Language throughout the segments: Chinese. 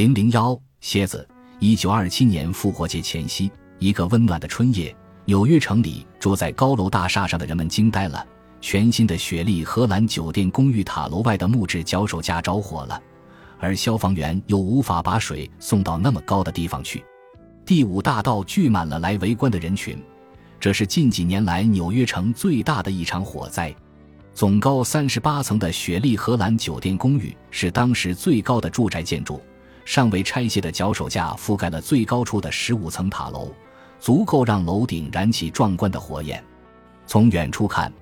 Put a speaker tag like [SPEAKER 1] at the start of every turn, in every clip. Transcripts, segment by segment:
[SPEAKER 1] 零零幺蝎子，一九二七年复活节前夕，一个温暖的春夜，纽约城里住在高楼大厦上的人们惊呆了。全新的雪莉荷兰酒店公寓塔楼外的木质脚手架着火了，而消防员又无法把水送到那么高的地方去。第五大道聚满了来围观的人群，这是近几年来纽约城最大的一场火灾。总高三十八层的雪莉荷兰酒店公寓是当时最高的住宅建筑。尚未拆卸的脚手架覆盖了最高处的十五层塔楼，足够让楼顶燃起壮观的火焰。从远处看，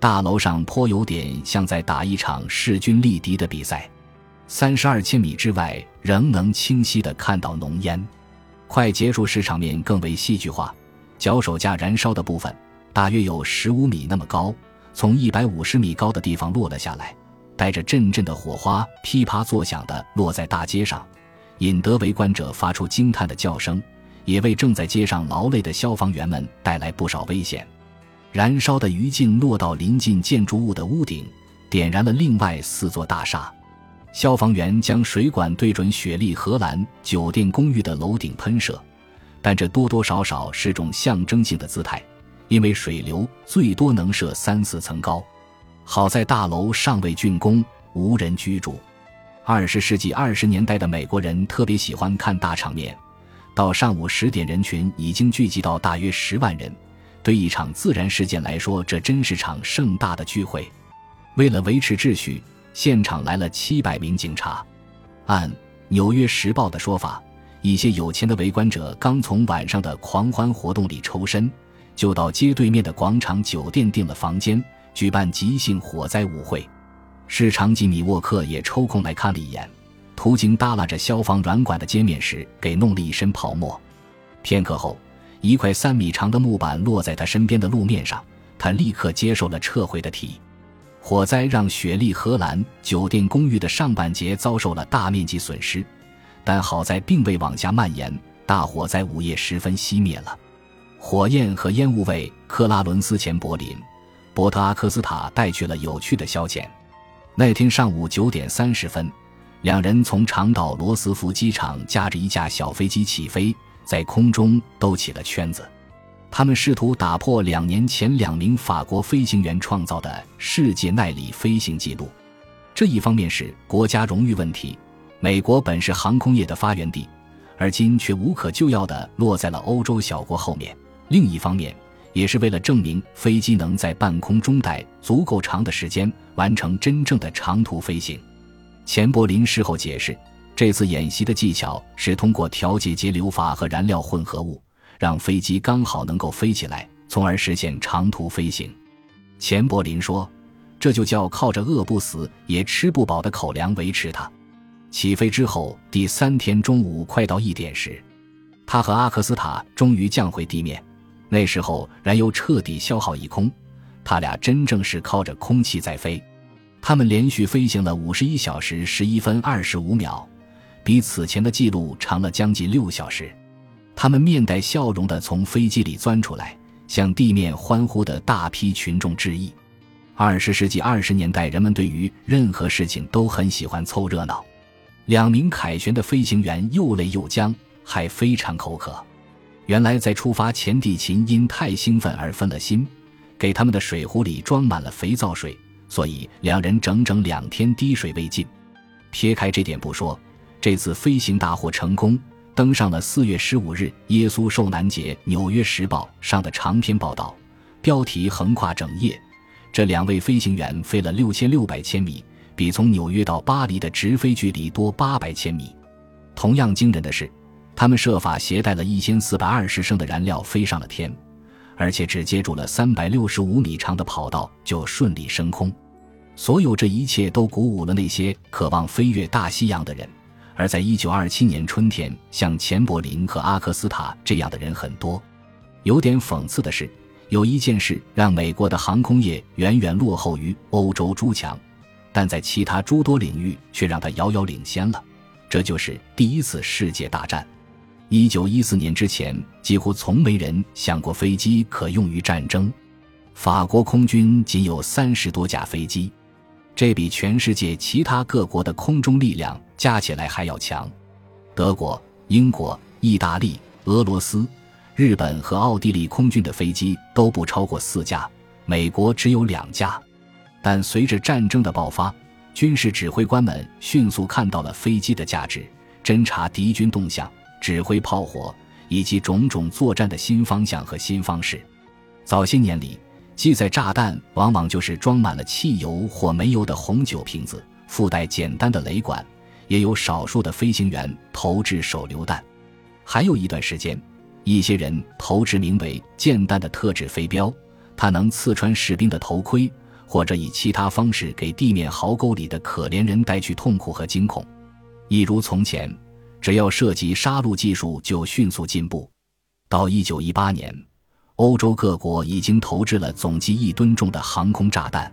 [SPEAKER 1] 大楼上颇有点像在打一场势均力敌的比赛。三十二千米之外，仍能清晰地看到浓烟。快结束时，场面更为戏剧化。脚手架燃烧的部分大约有十五米那么高，从一百五十米高的地方落了下来，带着阵阵的火花，噼啪作响地落在大街上。引得围观者发出惊叹的叫声，也为正在街上劳累的消防员们带来不少危险。燃烧的余烬落到临近建筑物的屋顶，点燃了另外四座大厦。消防员将水管对准雪莉荷兰酒店公寓的楼顶喷射，但这多多少少是种象征性的姿态，因为水流最多能射三四层高。好在大楼尚未竣工，无人居住。二十世纪二十年代的美国人特别喜欢看大场面，到上午十点，人群已经聚集到大约十万人。对一场自然事件来说，这真是场盛大的聚会。为了维持秩序，现场来了七百名警察。按《纽约时报》的说法，一些有钱的围观者刚从晚上的狂欢活动里抽身，就到街对面的广场酒店订了房间，举办即兴火灾舞会。市长吉米沃克也抽空来看了一眼，途经耷拉着消防软管的街面时，给弄了一身泡沫。片刻后，一块三米长的木板落在他身边的路面上，他立刻接受了撤回的提议。火灾让雪莉荷兰酒店公寓的上半截遭受了大面积损失，但好在并未往下蔓延，大火在午夜时分熄灭了。火焰和烟雾为克拉伦斯前柏林伯特阿克斯塔带去了有趣的消遣。那天上午九点三十分，两人从长岛罗斯福机场驾着一架小飞机起飞，在空中兜起了圈子。他们试图打破两年前两名法国飞行员创造的世界耐力飞行记录。这一方面是国家荣誉问题，美国本是航空业的发源地，而今却无可救药地落在了欧洲小国后面；另一方面，也是为了证明飞机能在半空中待足够长的时间，完成真正的长途飞行。钱柏林事后解释，这次演习的技巧是通过调节节流阀和燃料混合物，让飞机刚好能够飞起来，从而实现长途飞行。钱柏林说：“这就叫靠着饿不死也吃不饱的口粮维持它。”起飞之后第三天中午快到一点时，他和阿克斯塔终于降回地面。那时候燃油彻底消耗一空，他俩真正是靠着空气在飞。他们连续飞行了五十一小时十一分二十五秒，比此前的记录长了将近六小时。他们面带笑容地从飞机里钻出来，向地面欢呼的大批群众致意。二十世纪二十年代，人们对于任何事情都很喜欢凑热闹。两名凯旋的飞行员又累又僵，还非常口渴。原来在出发前，地勤因太兴奋而分了心，给他们的水壶里装满了肥皂水，所以两人整整两天滴水未进。撇开这点不说，这次飞行大获成功，登上了四月十五日耶稣受难节《纽约时报》上的长篇报道，标题横跨整页。这两位飞行员飞了六千六百千米，比从纽约到巴黎的直飞距离多八百千米。同样惊人的是。他们设法携带了一千四百二十升的燃料飞上了天，而且只接住了三百六十五米长的跑道就顺利升空。所有这一切都鼓舞了那些渴望飞越大西洋的人。而在一九二七年春天，像钱柏林和阿克斯塔这样的人很多。有点讽刺的是，有一件事让美国的航空业远远落后于欧洲诸强，但在其他诸多领域却让他遥遥领先了。这就是第一次世界大战。一九一四年之前，几乎从没人想过飞机可用于战争。法国空军仅有三十多架飞机，这比全世界其他各国的空中力量加起来还要强。德国、英国、意大利、俄罗斯、日本和奥地利空军的飞机都不超过四架，美国只有两架。但随着战争的爆发，军事指挥官们迅速看到了飞机的价值，侦察敌军动向、指挥炮火以及种种作战的新方向和新方式。早些年里，机载炸弹往往就是装满了汽油或煤油的红酒瓶子，附带简单的雷管，也有少数的飞行员投掷手榴弹。还有一段时间，一些人投掷名为“箭弹”的特制飞镖，它能刺穿士兵的头盔，或者以其他方式给地面壕沟里的可怜人带去痛苦和惊恐。一如从前，只要涉及杀戮技术，就迅速进步。到一九一八年。欧洲各国已经投掷了总计一吨重的航空炸弹，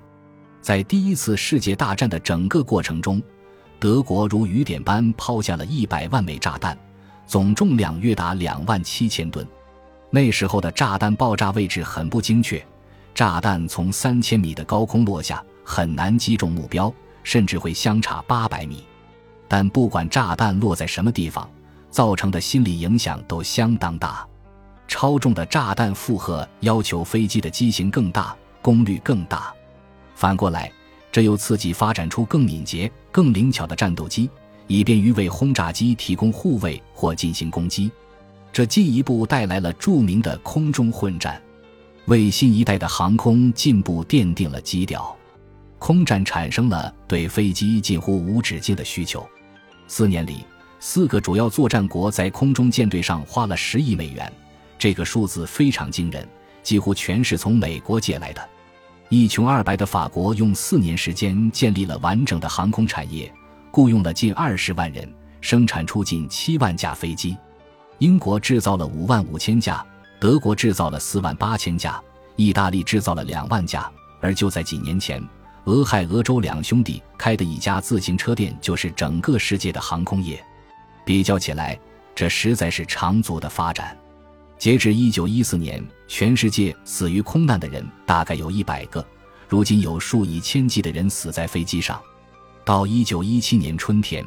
[SPEAKER 1] 在第一次世界大战的整个过程中，德国如雨点般抛下了一百万枚炸弹，总重量约达两万七千吨。那时候的炸弹爆炸位置很不精确，炸弹从三千米的高空落下很难击中目标，甚至会相差八百米。但不管炸弹落在什么地方，造成的心理影响都相当大。超重的炸弹负荷要求飞机的机型更大、功率更大，反过来，这又刺激发展出更敏捷、更灵巧的战斗机，以便于为轰炸机提供护卫或进行攻击。这进一步带来了著名的空中混战，为新一代的航空进步奠定了基调。空战产生了对飞机近乎无止境的需求。四年里，四个主要作战国在空中舰队上花了十亿美元。这个数字非常惊人，几乎全是从美国借来的。一穷二白的法国用四年时间建立了完整的航空产业，雇佣了近二十万人，生产出近七万架飞机。英国制造了五万五千架，德国制造了四万八千架，意大利制造了两万架。而就在几年前，俄亥俄州两兄弟开的一家自行车店就是整个世界的航空业。比较起来，这实在是长足的发展。截至一九一四年，全世界死于空难的人大概有一百个。如今有数以千计的人死在飞机上。到一九一七年春天，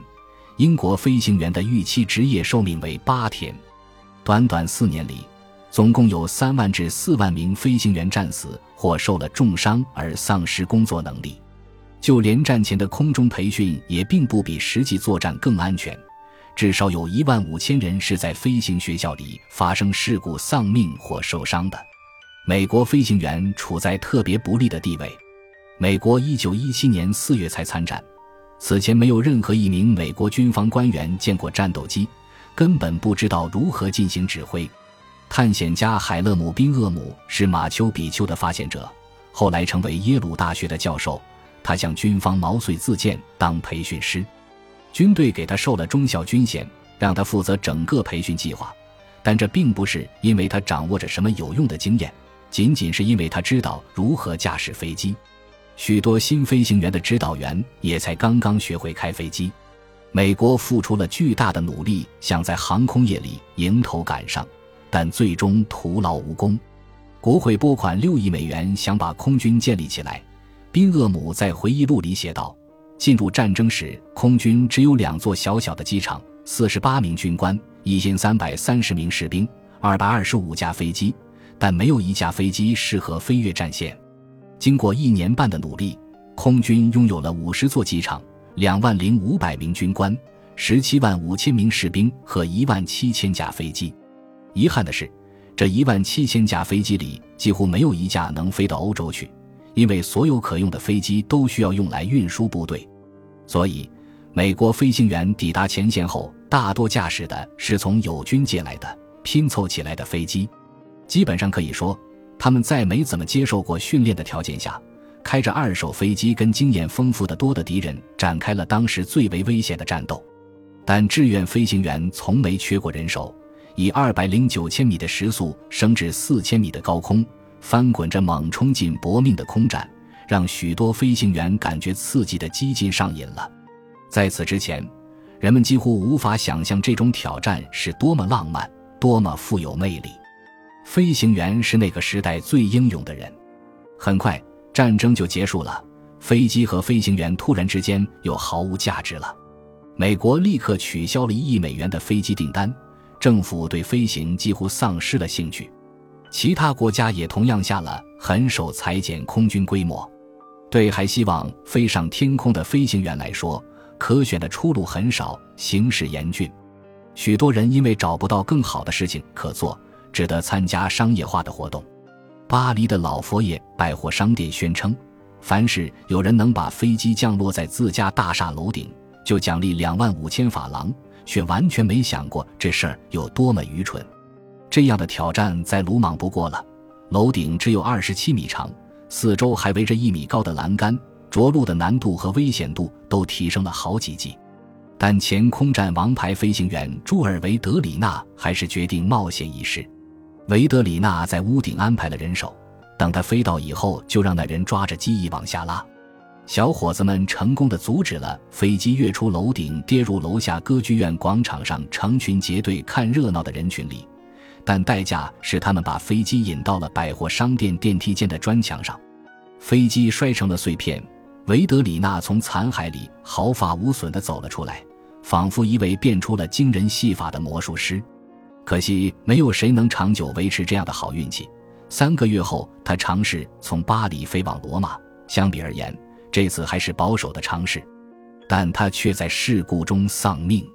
[SPEAKER 1] 英国飞行员的预期职业寿命为八天。短短四年里，总共有三万至四万名飞行员战死或受了重伤而丧失工作能力。就连战前的空中培训也并不比实际作战更安全。至少有一万五千人是在飞行学校里发生事故丧命或受伤的。美国飞行员处在特别不利的地位。美国一九一七年四月才参战，此前没有任何一名美国军方官员见过战斗机，根本不知道如何进行指挥。探险家海勒姆·宾厄姆是马丘比丘的发现者，后来成为耶鲁大学的教授。他向军方毛遂自荐当培训师。军队给他授了中校军衔，让他负责整个培训计划，但这并不是因为他掌握着什么有用的经验，仅仅是因为他知道如何驾驶飞机。许多新飞行员的指导员也才刚刚学会开飞机。美国付出了巨大的努力，想在航空业里迎头赶上，但最终徒劳无功。国会拨款六亿美元，想把空军建立起来。宾厄姆在回忆录里写道。进入战争时，空军只有两座小小的机场，四十八名军官，一千三百三十名士兵，二百二十五架飞机，但没有一架飞机适合飞越战线。经过一年半的努力，空军拥有了五十座机场、两万零五百名军官、十七万五千名士兵和一万七千架飞机。遗憾的是，这一万七千架飞机里几乎没有一架能飞到欧洲去。因为所有可用的飞机都需要用来运输部队，所以美国飞行员抵达前线后，大多驾驶的是从友军借来的拼凑起来的飞机。基本上可以说，他们在没怎么接受过训练的条件下，开着二手飞机跟经验丰富的多的敌人展开了当时最为危险的战斗。但志愿飞行员从没缺过人手，以二百零九千米的时速升至四千米的高空。翻滚着猛冲进搏命的空战，让许多飞行员感觉刺激的激进上瘾了。在此之前，人们几乎无法想象这种挑战是多么浪漫、多么富有魅力。飞行员是那个时代最英勇的人。很快，战争就结束了，飞机和飞行员突然之间又毫无价值了。美国立刻取消了一亿美元的飞机订单，政府对飞行几乎丧失了兴趣。其他国家也同样下了狠手裁减空军规模。对还希望飞上天空的飞行员来说，可选的出路很少，形势严峻。许多人因为找不到更好的事情可做，只得参加商业化的活动。巴黎的老佛爷百货商店宣称，凡是有人能把飞机降落在自家大厦楼顶，就奖励两万五千法郎，却完全没想过这事儿有多么愚蠢。这样的挑战再鲁莽不过了。楼顶只有二十七米长，四周还围着一米高的栏杆，着陆的难度和危险度都提升了好几级。但前空战王牌飞行员朱尔维德里纳还是决定冒险一试。维德里纳在屋顶安排了人手，等他飞到以后，就让那人抓着机翼往下拉。小伙子们成功的阻止了飞机跃出楼顶，跌入楼下歌剧院广场上成群结队看热闹的人群里，但代价是他们把飞机引到了百货商店电梯间的砖墙上，飞机摔成了碎片。维德里纳从残骸里毫发无损地走了出来，仿佛一位变出了惊人戏法的魔术师。可惜，没有谁能长久维持这样的好运气。三个月后，他尝试从巴黎飞往罗马。相比而言，这次还是保守的尝试，但他却在事故中丧命。